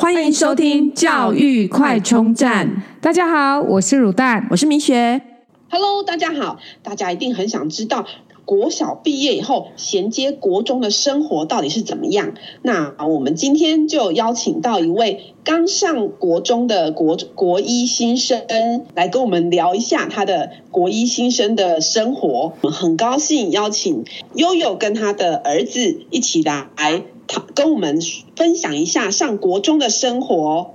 欢迎收听教育快充站。大家好，我是乳蛋，我是明雪。Hello，大家好，大家一定很想知道。国小毕业以后，衔接国中的生活到底是怎么样？那我们今天就邀请到一位刚上国中的国国一新生来跟我们聊一下他的国一新生的生活。我们很高兴邀请悠悠跟他的儿子一起来跟我们分享一下上国中的生活。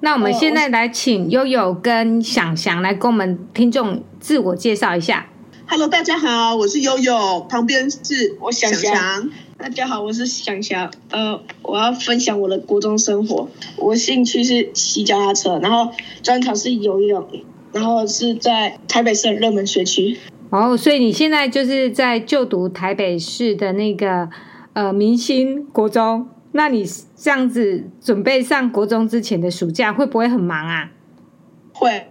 那我们现在来请悠悠跟想翔来跟我们听众自我介绍一下。Hello，大家好，我是悠悠，旁边是我想翔。大家好，我是想翔。呃，我要分享我的国中生活。我兴趣是骑脚踏车，然后专长是游泳，然后是在台北市热门学区。哦，所以你现在就是在就读台北市的那个呃明星国中。那你这样子准备上国中之前的暑假会不会很忙啊？会。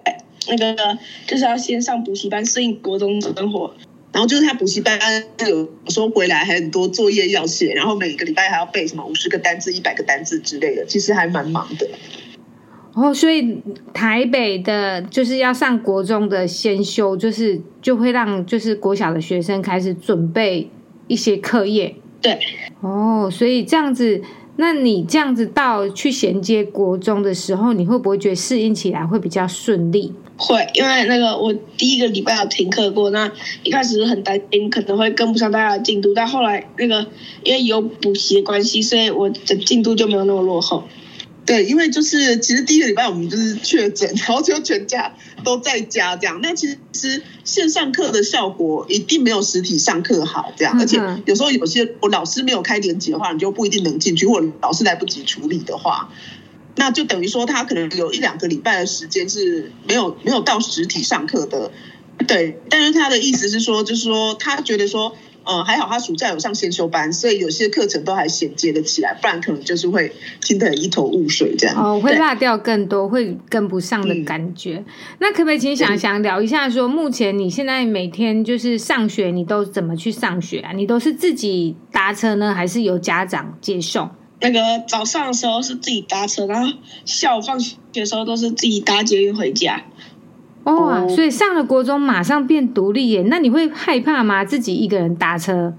那个就是要先上补习班适应国中生活，然后就是他补习班有时候回来还很多作业要写，然后每个礼拜还要背什么五十个单字、一百个单字之类的，其实还蛮忙的。哦，所以台北的就是要上国中的先修，就是就会让就是国小的学生开始准备一些课业。对，哦，所以这样子。那你这样子到去衔接国中的时候，你会不会觉得适应起来会比较顺利？会，因为那个我第一个礼拜有停课过，那一开始很担心可能会跟不上大家的进度，但后来那个因为有补习的关系，所以我的进度就没有那么落后。对，因为就是其实第一个礼拜我们就是确诊，然后就全家都在家这样。那其实线上课的效果一定没有实体上课好这样，而且有时候有些我老师没有开连结的话，你就不一定能进去，或者老师来不及处理的话，那就等于说他可能有一两个礼拜的时间是没有没有到实体上课的。对，但是他的意思是说，就是说他觉得说。嗯，还好他暑假有上先修班，所以有些课程都还衔接的起来，不然可能就是会听得一头雾水这样。哦，会落掉更多，会跟不上的感觉。嗯、那可不可以请想想聊一下说，说目前你现在每天就是上学，你都怎么去上学啊？你都是自己搭车呢，还是由家长接送？那个早上的时候是自己搭车，然后下午放学的时候都是自己搭捷运回家。哦，所以上了国中马上变独立耶？那你会害怕吗？自己一个人搭车？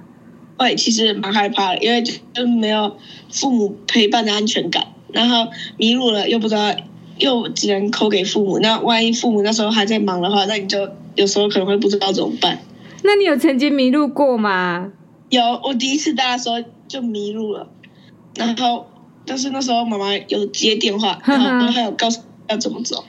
会，其实蛮害怕的，因为就没有父母陪伴的安全感，然后迷路了又不知道，又只能扣给父母。那万一父母那时候还在忙的话，那你就有时候可能会不知道怎么办。那你有曾经迷路过吗？有，我第一次搭的时候就迷路了，然后但是那时候妈妈有接电话，然后还有告诉要怎么走。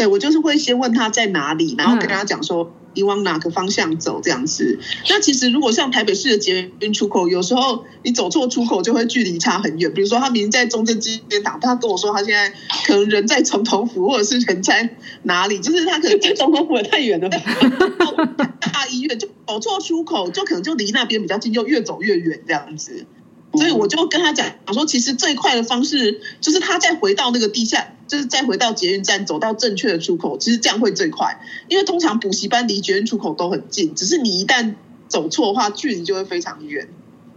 对，我就是会先问他在哪里，然后跟他讲说你往哪个方向走这样子。那其实如果像台北市的捷运出口，有时候你走错出口就会距离差很远。比如说他明明在中正纪念堂，他跟我说他现在可能人在总统府，或者是人在哪里，就是他可能在总统府也太远了吧？大医院就走错出口，就可能就离那边比较近，就越走越远这样子。所以我就跟他讲，我说其实最快的方式就是他再回到那个地下，就是再回到捷运站，走到正确的出口，其实这样会最快。因为通常补习班离捷运出口都很近，只是你一旦走错的话，距离就会非常远。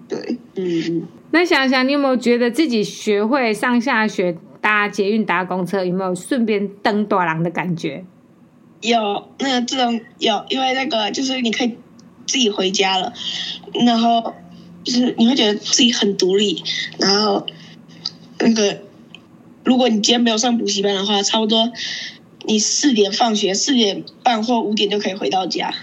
对，嗯嗯。那想想，你有没有觉得自己学会上下学搭捷运、搭公车，有没有顺便登大人的感觉？有，那个这种有，因为那个就是你可以自己回家了，然后。就是你会觉得自己很独立，然后那个，如果你今天没有上补习班的话，差不多你四点放学，四点半或五点就可以回到家。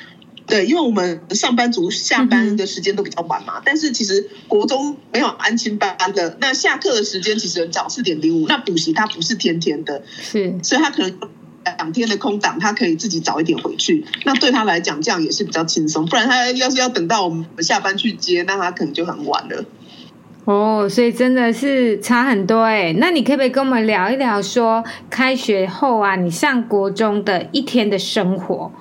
对，因为我们上班族下班的时间都比较晚嘛，嗯、但是其实国中没有安亲班的，那下课的时间其实很早，四点零五。那补习它不是天天的，是，所以它可能。两天的空档，他可以自己早一点回去。那对他来讲，这样也是比较轻松。不然他要是要等到我们下班去接，那他可能就很晚了。哦，所以真的是差很多哎。那你可不可以跟我们聊一聊，说开学后啊，你上国中的一天的生活？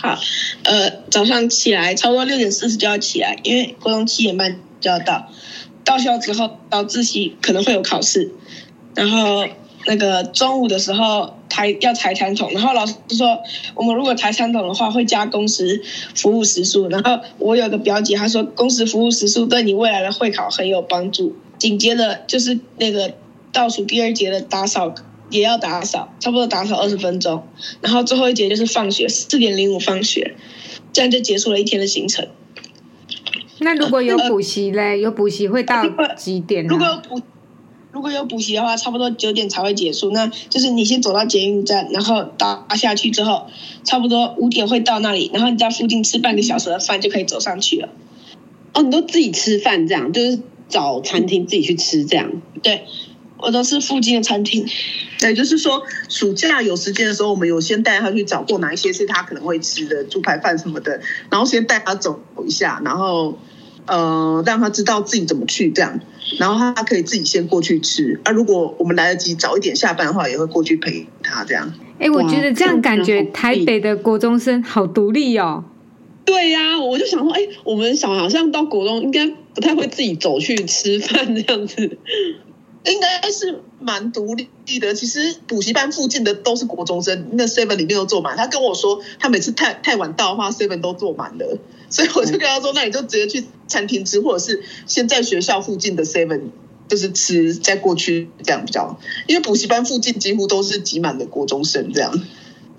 好，呃，早上起来差不多六点四十就要起来，因为国中七点半就要到。到校之后，到自习可能会有考试，然后。那个中午的时候抬要抬餐桶，然后老师说，我们如果抬餐桶的话会加工时服务时数。然后我有个表姐，她说工时服务时数对你未来的会考很有帮助。紧接着就是那个倒数第二节的打扫也要打扫，差不多打扫二十分钟，然后最后一节就是放学，四点零五放学，这样就结束了一天的行程。那如果有补习嘞？呃、有补习会到几点、啊？如果有补如果有补习的话，差不多九点才会结束。那就是你先走到捷运站，然后搭下去之后，差不多五点会到那里，然后你在附近吃半个小时的饭就可以走上去了。哦，你都自己吃饭这样，就是找餐厅自己去吃这样？对，我都是附近的餐厅。对，就是说暑假有时间的时候，我们有先带他去找过哪一些是他可能会吃的猪排饭什么的，然后先带他走一下，然后。呃，让他知道自己怎么去这样，然后他可以自己先过去吃。啊，如果我们来得及早一点下班的话，也会过去陪他这样。哎，我觉得这样感觉台北的国中生好独立哦。对呀、啊，我就想说，哎，我们小孩好像到国中应该不太会自己走去吃饭这样子。应该是蛮独立的。其实补习班附近的都是国中生，那 seven 里面都坐满。他跟我说，他每次太太晚到的话，seven 都坐满了。所以我就跟他说，那你就直接去餐厅吃，或者是先在学校附近的 seven 就是吃，再过去这样比较。因为补习班附近几乎都是挤满的国中生，这样、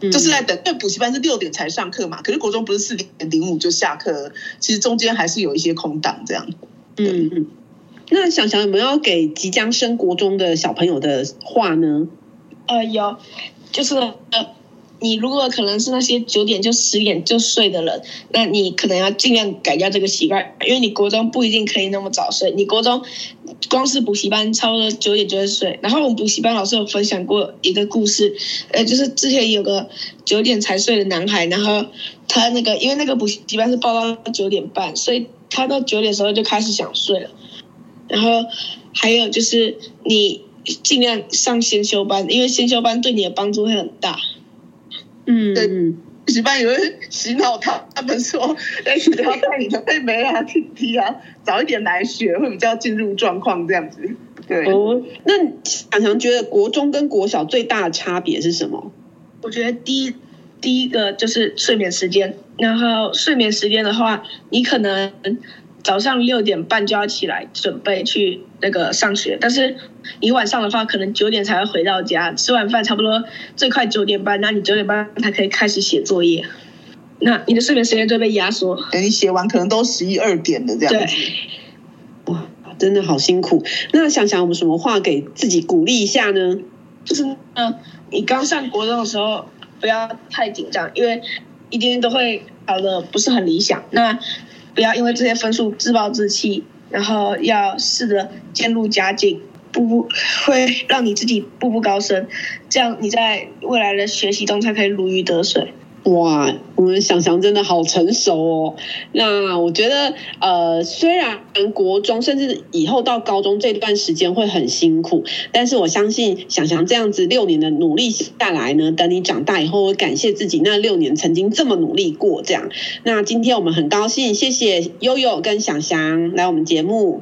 嗯、就是在等。因为补习班是六点才上课嘛，可是国中不是四点零五就下课，其实中间还是有一些空档这样。嗯嗯。那想想有没有要给即将升国中的小朋友的话呢？呃，有，就是呃，你如果可能是那些九点就十点就睡的人，那你可能要尽量改掉这个习惯，因为你国中不一定可以那么早睡。你国中光是补习班差不多九点就会睡，然后我们补习班老师有分享过一个故事，呃，就是之前有个九点才睡的男孩，然后他那个因为那个补习班是报到九点半，所以他到九点的时候就开始想睡了。然后还有就是，你尽量上先修班，因为先修班对你的帮助会很大。嗯，对，补习班有人洗脑他，他们说，哎，你要带你的妹妹啊、弟弟啊，早一点来学，会比较进入状况这样子。对。哦，那想想觉得国中跟国小最大的差别是什么？我觉得第一第一个就是睡眠时间，然后睡眠时间的话，你可能。早上六点半就要起来准备去那个上学，但是你晚上的话可能九点才会回到家，吃完饭差不多最快九点半，那你九点半才可以开始写作业，那你的睡眠时间就被压缩，等你写完可能都十一二点了这样子。对，哇，真的好辛苦。那想想我们什么话给自己鼓励一下呢？就是嗯，你刚上国中的时候不要太紧张，因为一定都会考的不是很理想。那不要因为这些分数自暴自弃，然后要试着渐入佳境，步步会让你自己步步高升，这样你在未来的学习中才可以如鱼得水。哇，我们想想真的好成熟哦。那我觉得，呃，虽然国中甚至以后到高中这段时间会很辛苦，但是我相信想想这样子六年的努力下来呢，等你长大以后会感谢自己那六年曾经这么努力过。这样，那今天我们很高兴，谢谢悠悠跟想想来我们节目。